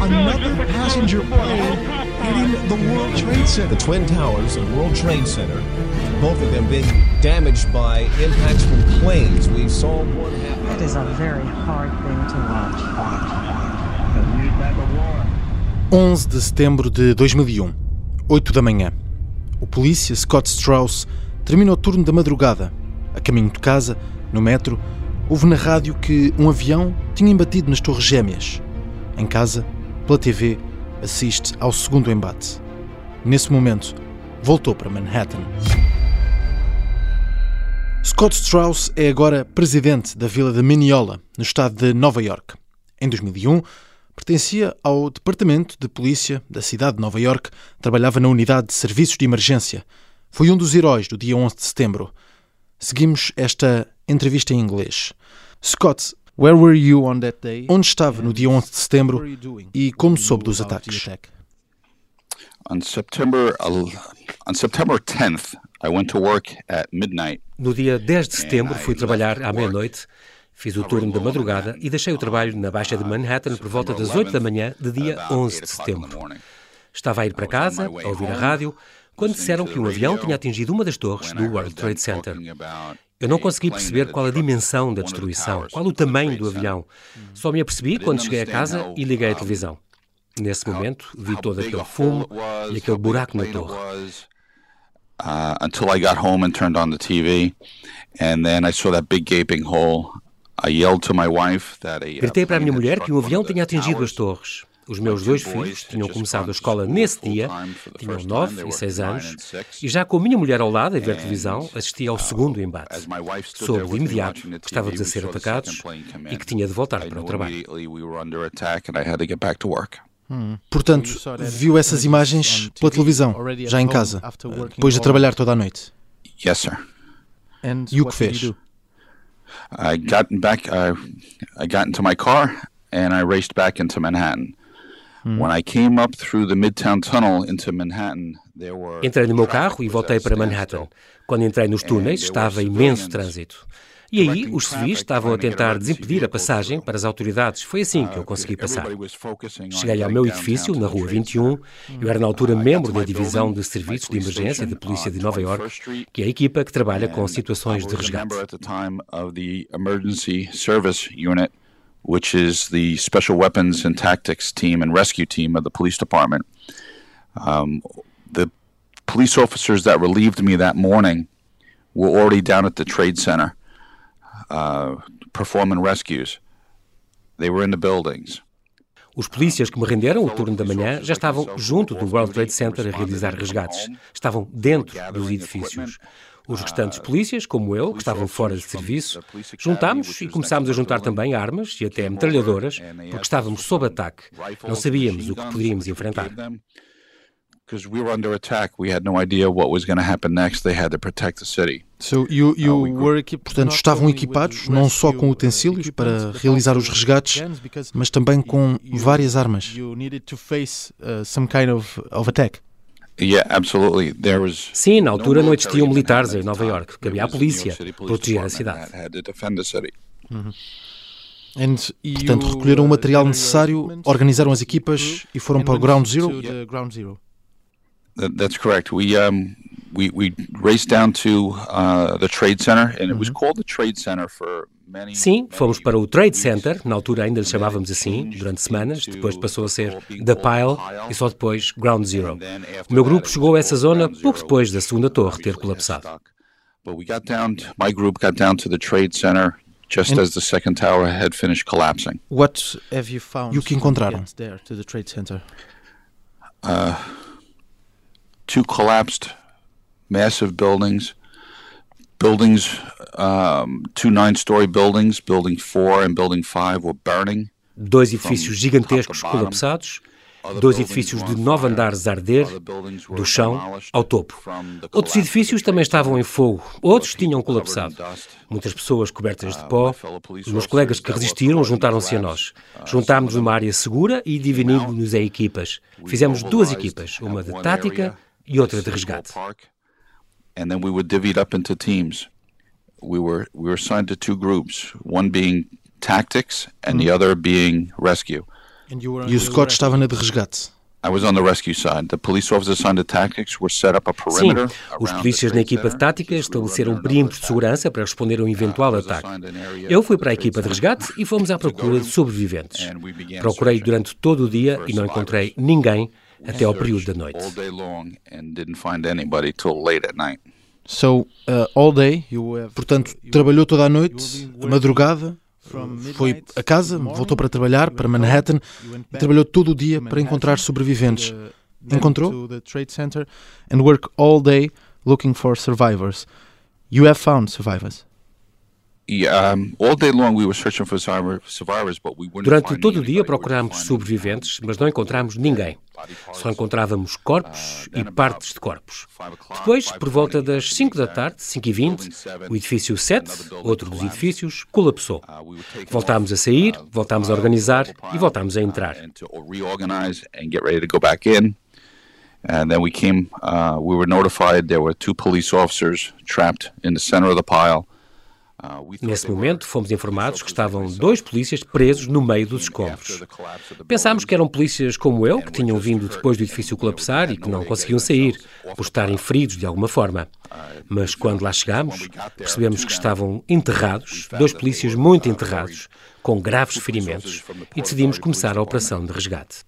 Another passenger plane hitting the World Trade Center. The Twin Towers and World Trade Center, both of them being damaged by impacts from planes. We saw one happen. That is a very hard thing to watch. 11 de setembro de 2001, 8 da manhã. O polícia Scott Strauss termina o turno da madrugada. A caminho de casa, no metro, houve na rádio que um avião tinha embatido nas Torres Gêmeas. Em casa, pela TV, assiste ao segundo embate. Nesse momento, voltou para Manhattan. Scott Strauss é agora presidente da vila de Mineola, no estado de Nova York. Em 2001, pertencia ao Departamento de Polícia da cidade de Nova York, trabalhava na unidade de serviços de emergência. Foi um dos heróis do dia 11 de setembro. Seguimos esta entrevista em inglês. Scott, where were you on that day? Onde estava no dia 11 de setembro e como soube dos ataques? On September on September 10th, I went to work at midnight. No dia 10 de setembro fui trabalhar à meia-noite. Fiz o turno da madrugada e deixei o trabalho na Baixa de Manhattan por volta das 8 da manhã de dia 11 de setembro. Estava a ir para casa, a ouvir a rádio, quando disseram que um avião tinha atingido uma das torres do World Trade Center. Eu não consegui perceber qual a dimensão da destruição, qual o tamanho do avião. Só me apercebi quando cheguei a casa e liguei a televisão. Nesse momento, vi todo aquele fumo e aquele buraco na torre. Uh, until I got home and turned on the TV, and then I saw that big gaping hole. I yelled to my wife that a, Gritei para a minha mulher que um avião tinha atingido as torres. Os meus dois filhos tinham começado a escola nesse dia, tinham 9 e 6 anos, e já com a minha mulher ao lado a ver televisão, assisti ao segundo embate. Soube de imediato que estávamos a ser atacados e que tinha de voltar para o trabalho. Hum. Portanto, viu essas imagens pela televisão, já em casa, depois de trabalhar toda a noite? Yes, sir. E o que fez? I got back. Uh, I got into my car and I raced back into Manhattan. Entrei no meu carro e voltei para Manhattan. Quando entrei nos túneis, estava imenso trânsito. E aí, os civis estavam a tentar desimpedir a passagem para as autoridades. Foi assim que eu consegui passar. Cheguei ao meu edifício, na Rua 21. Eu era, na altura, membro da Divisão de Serviços de Emergência da Polícia de Nova York, que é a equipa que trabalha com situações de resgate. Which is the Special Weapons and Tactics Team and Rescue Team of the Police Department. Um, the police officers that relieved me that morning were already down at the Trade Center uh, performing rescues. They were in the buildings. Os polícias que me renderam o turno da manhã já estavam junto do World Trade Center a realizar resgates. Estavam dentro dos edifícios. Os restantes polícias, como eu, que estavam fora de serviço, juntámos e começámos a juntar também armas e até metralhadoras, porque estávamos sob ataque. Não sabíamos o que poderíamos enfrentar. Because we were under attack, we had no idea what was going to happen next. They had to protect the city. So you, you were Portanto, estavam equipados não só com utensílios para realizar os resgates, mas também com várias armas. You needed to face uh, some kind of, of attack. Yeah, absolutely. There was Sim, na altura não existiam militares em Nova York. Cabia à polícia proteger a cidade. Uhum. Portanto, recolheram o material necessário, organizaram as equipas e foram para o Ground Zero? That's correct. We um, we we raced down to uh, the Trade Center, and it was called the Trade Center for Sim, fomos para o Trade Center, na altura ainda lhe chamávamos assim, durante semanas, depois passou a ser The Pile e só depois Ground Zero. O meu grupo chegou a essa zona pouco depois da segunda torre ter colapsado. But we got down, my group got down to the Trade Center just as the second tower had finished collapsing. What have you found? E o que encontraram? There to the Trade Center. Uh, two collapsed massive buildings buildings, um, two nine-story buildings, building four and building five were burning. Dois edifícios gigantescos colapsados, dois edifícios de nove andares a arder, do chão ao topo. Outros edifícios também estavam em fogo, outros tinham colapsado. Muitas pessoas cobertas de pó. Os meus colegas que resistiram juntaram-se a nós. Juntámos numa área segura e dividimos-nos em equipas. Fizemos duas equipas, uma de tática e outra de resgate. and then we would divvy it up into teams. We were we were assigned to two groups, one being tactics and the other being rescue. E o Scott estava na de resgate. I was on the rescue side. The police officers assigned to tactics were set up a Sim, perimeter. os around polícias the na equipa de tática estabeleceram perímetros de segurança para responder a um eventual ataque. Eu fui para a equipa de resgate e fomos à procura de sobreviventes. Procurei durante todo o dia e não encontrei ninguém até ao período da noite. all day long and didn't find anybody till late at night. So, uh, all day you have Portanto, trabalhou toda a noite, a madrugada, foi a casa, voltou para trabalhar, para Manhattan, e trabalhou todo o dia para encontrar sobreviventes. Encontrou? to the trade center and work all day looking for survivors. You have found survivors. Durante todo o dia procurámos sobreviventes, mas não encontramos ninguém. Só encontrávamos corpos e partes de corpos. Depois, por volta das 5 da tarde, 5 e 20, o edifício 7, outro dos edifícios, colapsou. Voltámos a sair, voltámos a organizar e voltámos a entrar. And then we came, uh, we were notified there were two police officers trapped in the center of the pile. Nesse momento, fomos informados que estavam dois polícias presos no meio dos escombros. Pensámos que eram polícias como eu, que tinham vindo depois do edifício colapsar e que não conseguiam sair, por estarem feridos de alguma forma. Mas quando lá chegámos, percebemos que estavam enterrados, dois polícias muito enterrados, com graves ferimentos, e decidimos começar a operação de resgate.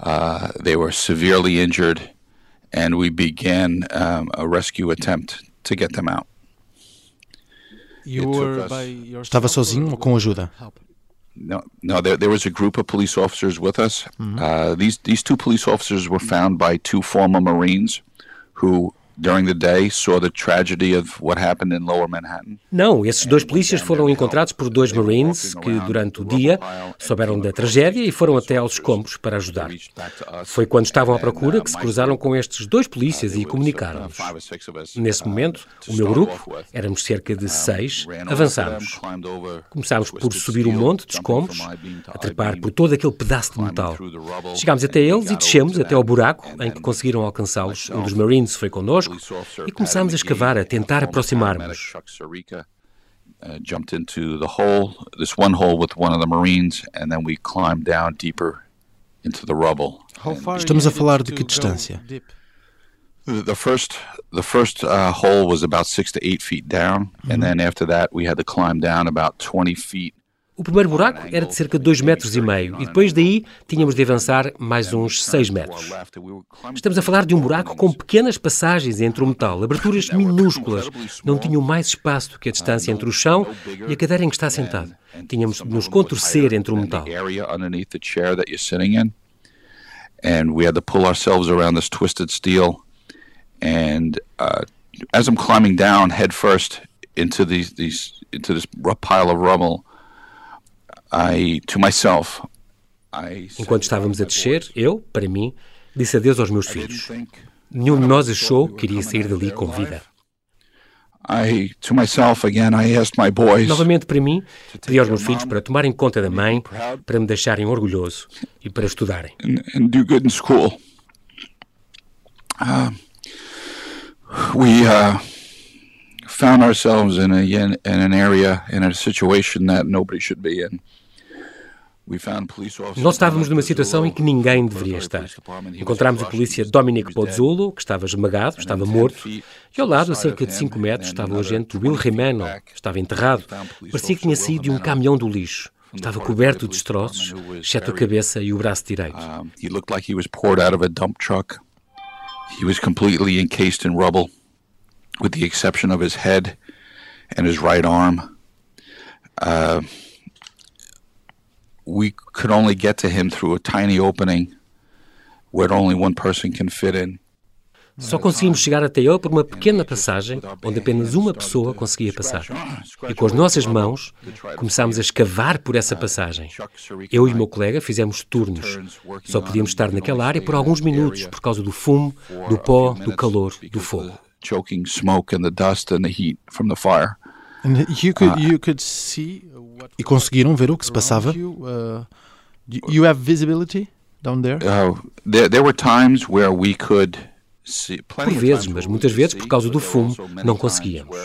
Uh, they were severely injured, and we began um, a rescue attempt to get them out. You were us- by yourself Estava sozinho ou com ajuda? No, no, there, there was a group of police officers with us. Uh, these these two police officers were found by two former Marines, who during the day saw the tragedy of what happened in Lower Manhattan. Não, esses dois polícias foram encontrados por dois Marines que, durante o dia, souberam da tragédia e foram até aos escombros para ajudar. Foi quando estavam à then, procura uh, que se cruzaram com estes dois polícias there e uh, comunicaram-nos. Nesse uh, momento, to o meu grupo, éramos cerca de seis, avançámos. Começámos por subir um monte de escombros, a trepar por todo aquele pedaço de metal. Chegámos até eles e descemos até ao buraco em que conseguiram alcançá-los. Um dos Marines foi connosco officer e começámos a escavar, a tentar aproximar-nos. jumped into the hole, this one hole with one of the Marines, and then we climbed down deeper into the rubble. How And far Estamos a falar de que distância? The first, the first uh, hole was about six to eight feet down, and then after that, we had to climb down about twenty feet. O primeiro buraco era de cerca de 2 metros e meio e depois daí tínhamos de avançar mais uns 6 metros. Estamos a falar de um buraco com pequenas passagens entre o metal, aberturas minúsculas. Não tinham mais espaço do que a distância entre o chão e a cadeira em que está sentado. Tínhamos de nos contorcer entre o metal. and we had to pull ourselves around this twisted steel. And uh, as I'm climbing down head first into these these into this pile of rubble, I to myself, I said Enquanto estávamos a descer, eu, para mim, disse adeus aos meus filhos. Nenhum de nós achou que iria sair dali com vida. I to myself again. I asked my boys. Novamente, para mim, pedi aos meus filhos para tomarem conta da mãe, para me deixarem orgulhoso e para estudarem. and, and do good in school. Uh, we uh, found ourselves in a in, in an area in a situation that nobody should be in. We found police officers. Nós estávamos numa situação em que ninguém deveria estar. Encontramos o polícia Dominic Pozzulo, que estava esmagado, estava morto, e ao lado, a cerca de 5 metros, estava o agente Will Jimeno, estava enterrado. Parecia que tinha saído de um caminhão do lixo. Estava coberto de destroços, exceto a cabeça e o braço direito. A. He was completely encased in rubble, with the exception of his head and his right arm. Uh, we could only get to him through a tiny opening where only one person can fit in. Só conseguimos chegar até ele por uma pequena passagem onde apenas uma pessoa conseguia passar. E com as nossas mãos começámos a escavar por essa passagem. Eu e o meu colega fizemos turnos. Só podíamos estar naquela área por alguns minutos por causa do fumo, do pó, do calor, do fogo. Choking smoke and the dust and the heat from the fire. And you could you could see E conseguiram ver o que se passava? you. Uh, you, have visibility down there. Uh, there, there were times where we could see Por vezes, mas muitas vezes, por causa do fumo, não conseguíamos.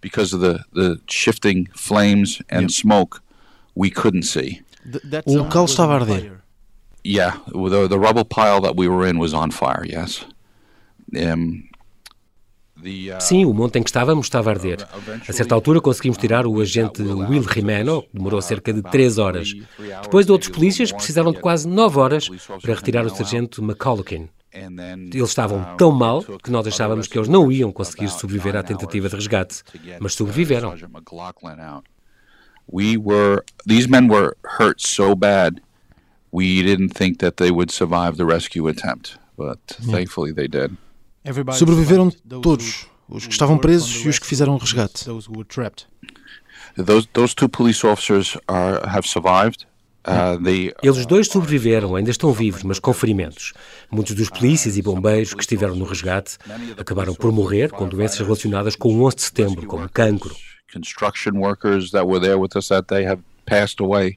because of the, the shifting flames and smoke, we couldn't see. o local estava a arder. Yeah, the, the rubble pile that we were in was on fire, yes. Um, Sim, o monte em que estávamos estava a arder. A certa altura conseguimos tirar o agente Will Rimeno, que demorou cerca de três horas. Depois de outros polícias precisaram de quase nove horas para retirar o sargento McCulloughin. Eles estavam tão mal que nós achávamos que eles não iam conseguir sobreviver à tentativa de resgate, mas sobreviveram. We were these men were hurt so bad we didn't think that they would survive the rescue attempt, but thankfully they did. Sobreviveram todos, os que estavam presos e os que fizeram o resgate. Those, those two police officers are, have survived. Uh, they, Eles dois sobreviveram, ainda estão vivos, mas com ferimentos. Muitos dos polícias e bombeiros que estiveram no resgate acabaram por morrer com doenças relacionadas com o 11 de setembro, como cancro. Construction workers that were there with us that day have passed away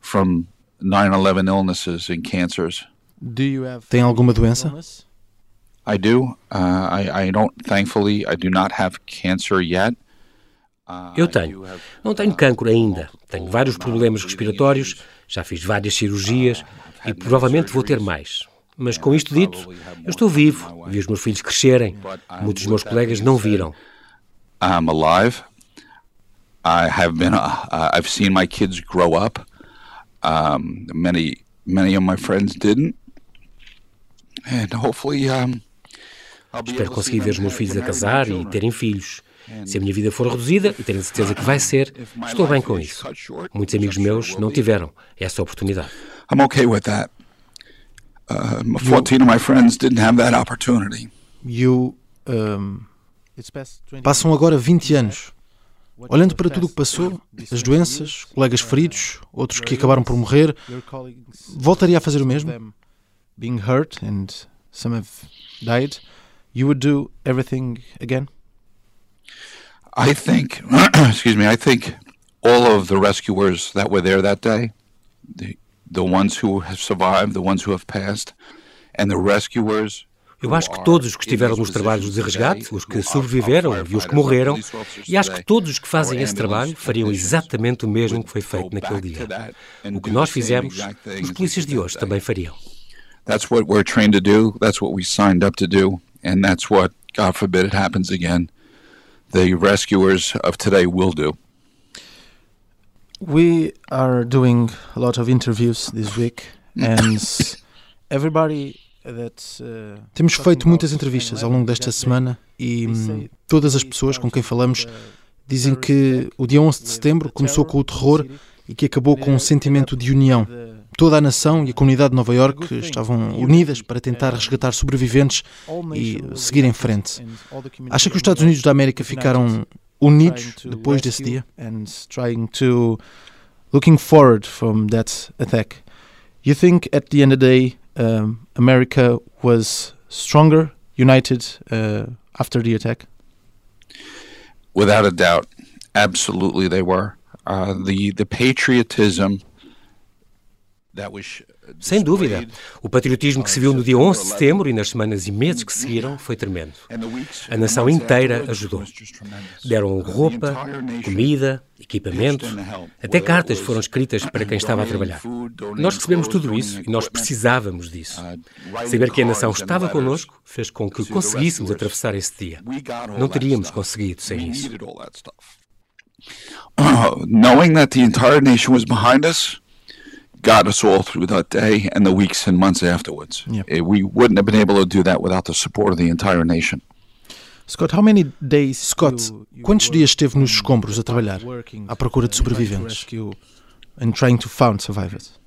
from 9/11 illnesses and cancers. Tem alguma doença? I do. Uh, I, I don't, thankfully, I do not have cancer yet. Uh, Eu tenho. Não tenho cancro ainda. Tenho vários problemas respiratórios, já fiz várias cirurgias e provavelmente vou ter mais. Mas com isto dito, eu estou vivo, vi os meus filhos crescerem. Muitos dos meus colegas não viram. I'm alive. I have been. Uh, uh, I've seen my kids grow up. Um, many, many of my friends didn't, and hopefully, um, Espero conseguir ver os meus filhos a casar e terem filhos. Se a minha vida for reduzida, e tenho certeza que vai ser, estou bem com isso. Muitos amigos meus não tiveram essa oportunidade. I'm okay with that. Uh, 14 of my friends didn't have that opportunity. You, um, passam agora 20 anos. Olhando para tudo o que passou, as doenças, colegas feridos, outros que acabaram por morrer, voltaria a fazer o mesmo? Being hurt and some have died you would do everything again? I think, excuse me, I think all of the rescuers that were there that day, the, the ones who have survived, the ones who have passed, and the rescuers Eu acho que todos os que estiveram nos trabalhos de resgate, os que sobreviveram e os que morreram, e acho que todos os que fazem esse trabalho fariam exatamente o mesmo que foi feito naquele dia. O que nós fizemos, os polícias de hoje também fariam. That's what we're trained to do. That's what we signed up to do. And that's what, God forbid it happens again, the rescuers of today will do. We are doing a lot of interviews this week, and everybody Uh, Temos feito muitas entrevistas ao longo desta semana e todas as pessoas com quem falamos dizem que o dia 11 de setembro começou com o terror e que acabou com um sentimento de união. Toda a nação e a comunidade de Nova York estavam unidas para tentar resgatar sobreviventes e seguir em frente. Acha que os Estados Unidos da América ficaram unidos depois desse dia? looking forward from that attack. You think at the end of the day, um, America was stronger, united uh, after the attack? Without a doubt, absolutely they were. Uh, the the patriotism Sem dúvida. O patriotismo que se viu no dia 11 de setembro e nas semanas e meses que seguiram foi tremendo. A nação inteira ajudou. Deram roupa, comida, equipamento, até cartas foram escritas para quem estava a trabalhar. Nós recebemos tudo isso e nós precisávamos disso. Saber que a nação estava connosco fez com que conseguíssemos atravessar esse dia. Não teríamos conseguido sem isso. knowing that the entire nation was behind us, got us all through that day and the weeks and months afterwards. Yep. Eh, we wouldn't have been able to do that without the support of the entire nation. Scott, how many days Scott, quantos dias esteve nos escombros a trabalhar à procura de sobreviventes? And trying to find survivors.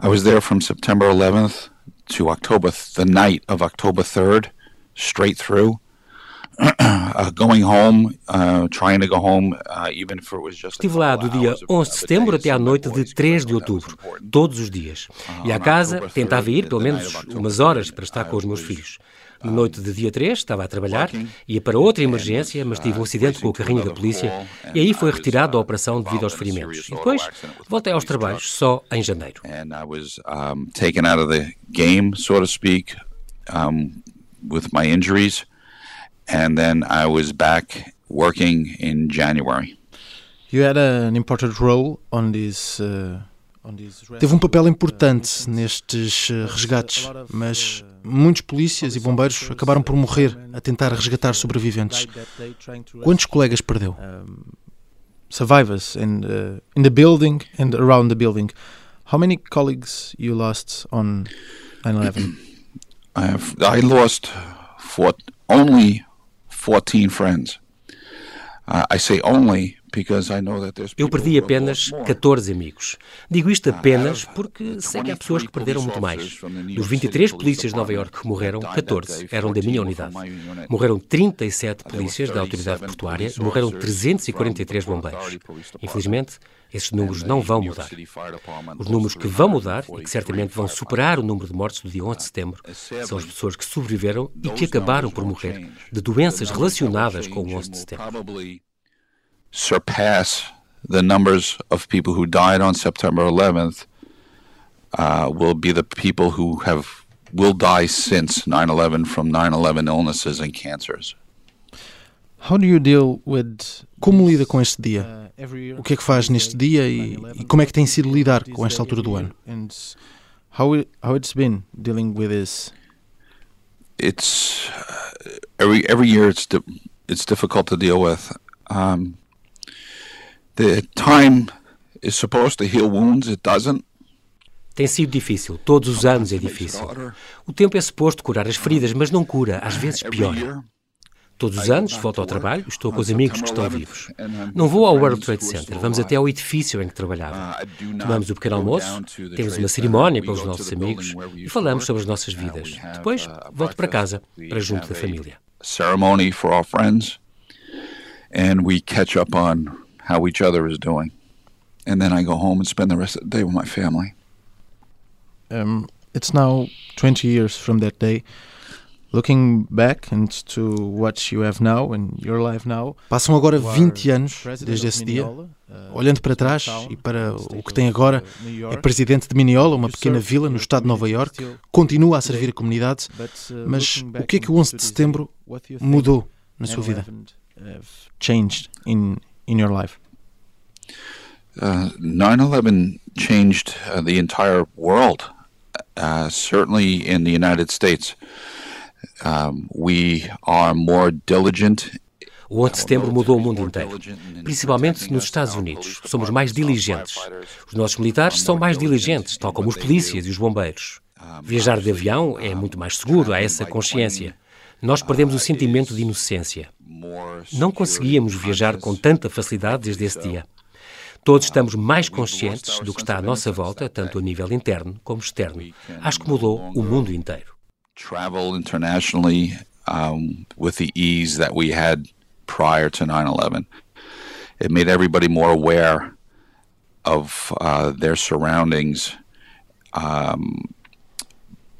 I was there from September 11th to October, the night of October 3rd, straight through. Uh, uh, Estive lá do dia 11 de setembro até à noite de 3 de outubro, todos os dias. E à casa tentava ir pelo menos umas horas para estar com os meus filhos. Na noite de dia 3 estava a trabalhar, ia para outra emergência, mas tive um acidente com o carrinho da polícia e aí foi retirado da operação devido aos ferimentos. E depois voltei aos trabalhos só em janeiro. And I was taken out of the game, so to speak, um, with my injuries. And then I was back working in January. You had an important role on this. Uh, Teve um papel importante nestes uh, resgates, mas muitos polícias e bombeiros acabaram por morrer a tentar resgatar sobreviventes. Quantos colegas perdeu? Survivors in the, in the building and around the building. How many colleagues you lost on 9/11? I have I lost four, only 14 friends. I say only eu perdi apenas 14 amigos. Digo isto apenas porque sei que há pessoas que perderam muito mais. Dos 23 polícias de Nova York que morreram, 14 eram da minha unidade. Morreram 37 polícias da autoridade portuária e morreram 343 bombeiros. Infelizmente, esses números não vão mudar. Os números que vão mudar e que certamente vão superar o número de mortes do dia 11 de setembro são as pessoas que sobreviveram e que acabaram por morrer de doenças relacionadas com o 11 de setembro. surpass the numbers of people who died on September 11th uh, will be the people who have will die since 9/11 from 9/11 illnesses and cancers. How do you deal with Como lida com este dia? O que é que faz neste dia e, e como é que tem sido lidar com esta altura do ano? How it, how it's been dealing with this? It's every every year it's di it's difficult to deal with. Um, The time is supposed to heal wounds, it doesn't. Tem sido difícil, todos os anos é difícil. O tempo é suposto curar as feridas, mas não cura, às vezes piora. Todos os anos volto ao trabalho, estou com os amigos que estão vivos. Não vou ao World Trade Center, vamos até ao edifício em que trabalhava. Tomamos o pequeno almoço, temos uma cerimónia pelos nossos amigos e falamos sobre as nossas vidas. Depois volto para casa, para junto da família. Ceremony for our friends and we catch up on how each other is doing. And then I go home and spend the rest of the day with my family. Um, it's now 20 years from that day. Passam agora 20 anos desde esse dia. Uh, Olhando para trás e para o que tem agora, é presidente de Mineola, uma pequena vila no estado de Nova York. Continua a servir a comunidade. Uh, mas o que é que o 11 de setembro mudou na sua vida? Changed in in your life? Uh, 9/11 changed uh, the entire world. Uh, certainly in the United States, um, we are more diligent O 11 de setembro mudou o mundo inteiro, principalmente nos Estados Unidos. Somos mais diligentes. Os nossos militares são mais diligentes, tal como os polícias e os bombeiros. Viajar de avião é muito mais seguro, há essa consciência. Nós perdemos o sentimento de inocência. Não conseguíamos viajar com tanta facilidade desde esse dia. Todos estamos mais conscientes do que está à nossa volta, tanto a nível interno como externo. Acho que mudou o mundo inteiro. Travel internationally um, with the ease that we had prior to 9/11. It made everybody more aware of uh, their surroundings, um,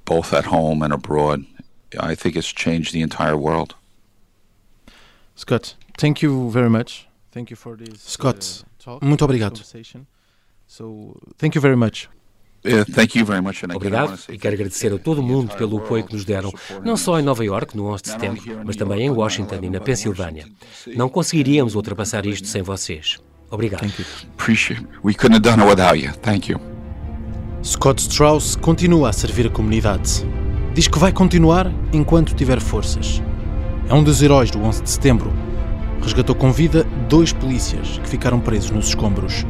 both at home and abroad. I think it's changed the entire world. Scott, thank you very much. Thank you for this, Scott, uh, muito obrigado. So, thank you very much. Yeah, thank you very much. Obrigado e quero agradecer a todo mundo pelo apoio que nos deram, não só em Nova York, no 11 de setembro, mas também em Washington e na Pensilvânia. Não conseguiríamos ultrapassar isto sem vocês. Obrigado. Thank you. Appreciate. We couldn't have done it without you. Thank you. Scott Strauss continua a servir a comunidade. Diz que vai continuar enquanto tiver forças. É um dos heróis do 11 de setembro. Resgatou com vida dois polícias que ficaram presos nos escombros.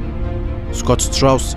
Scott Strauss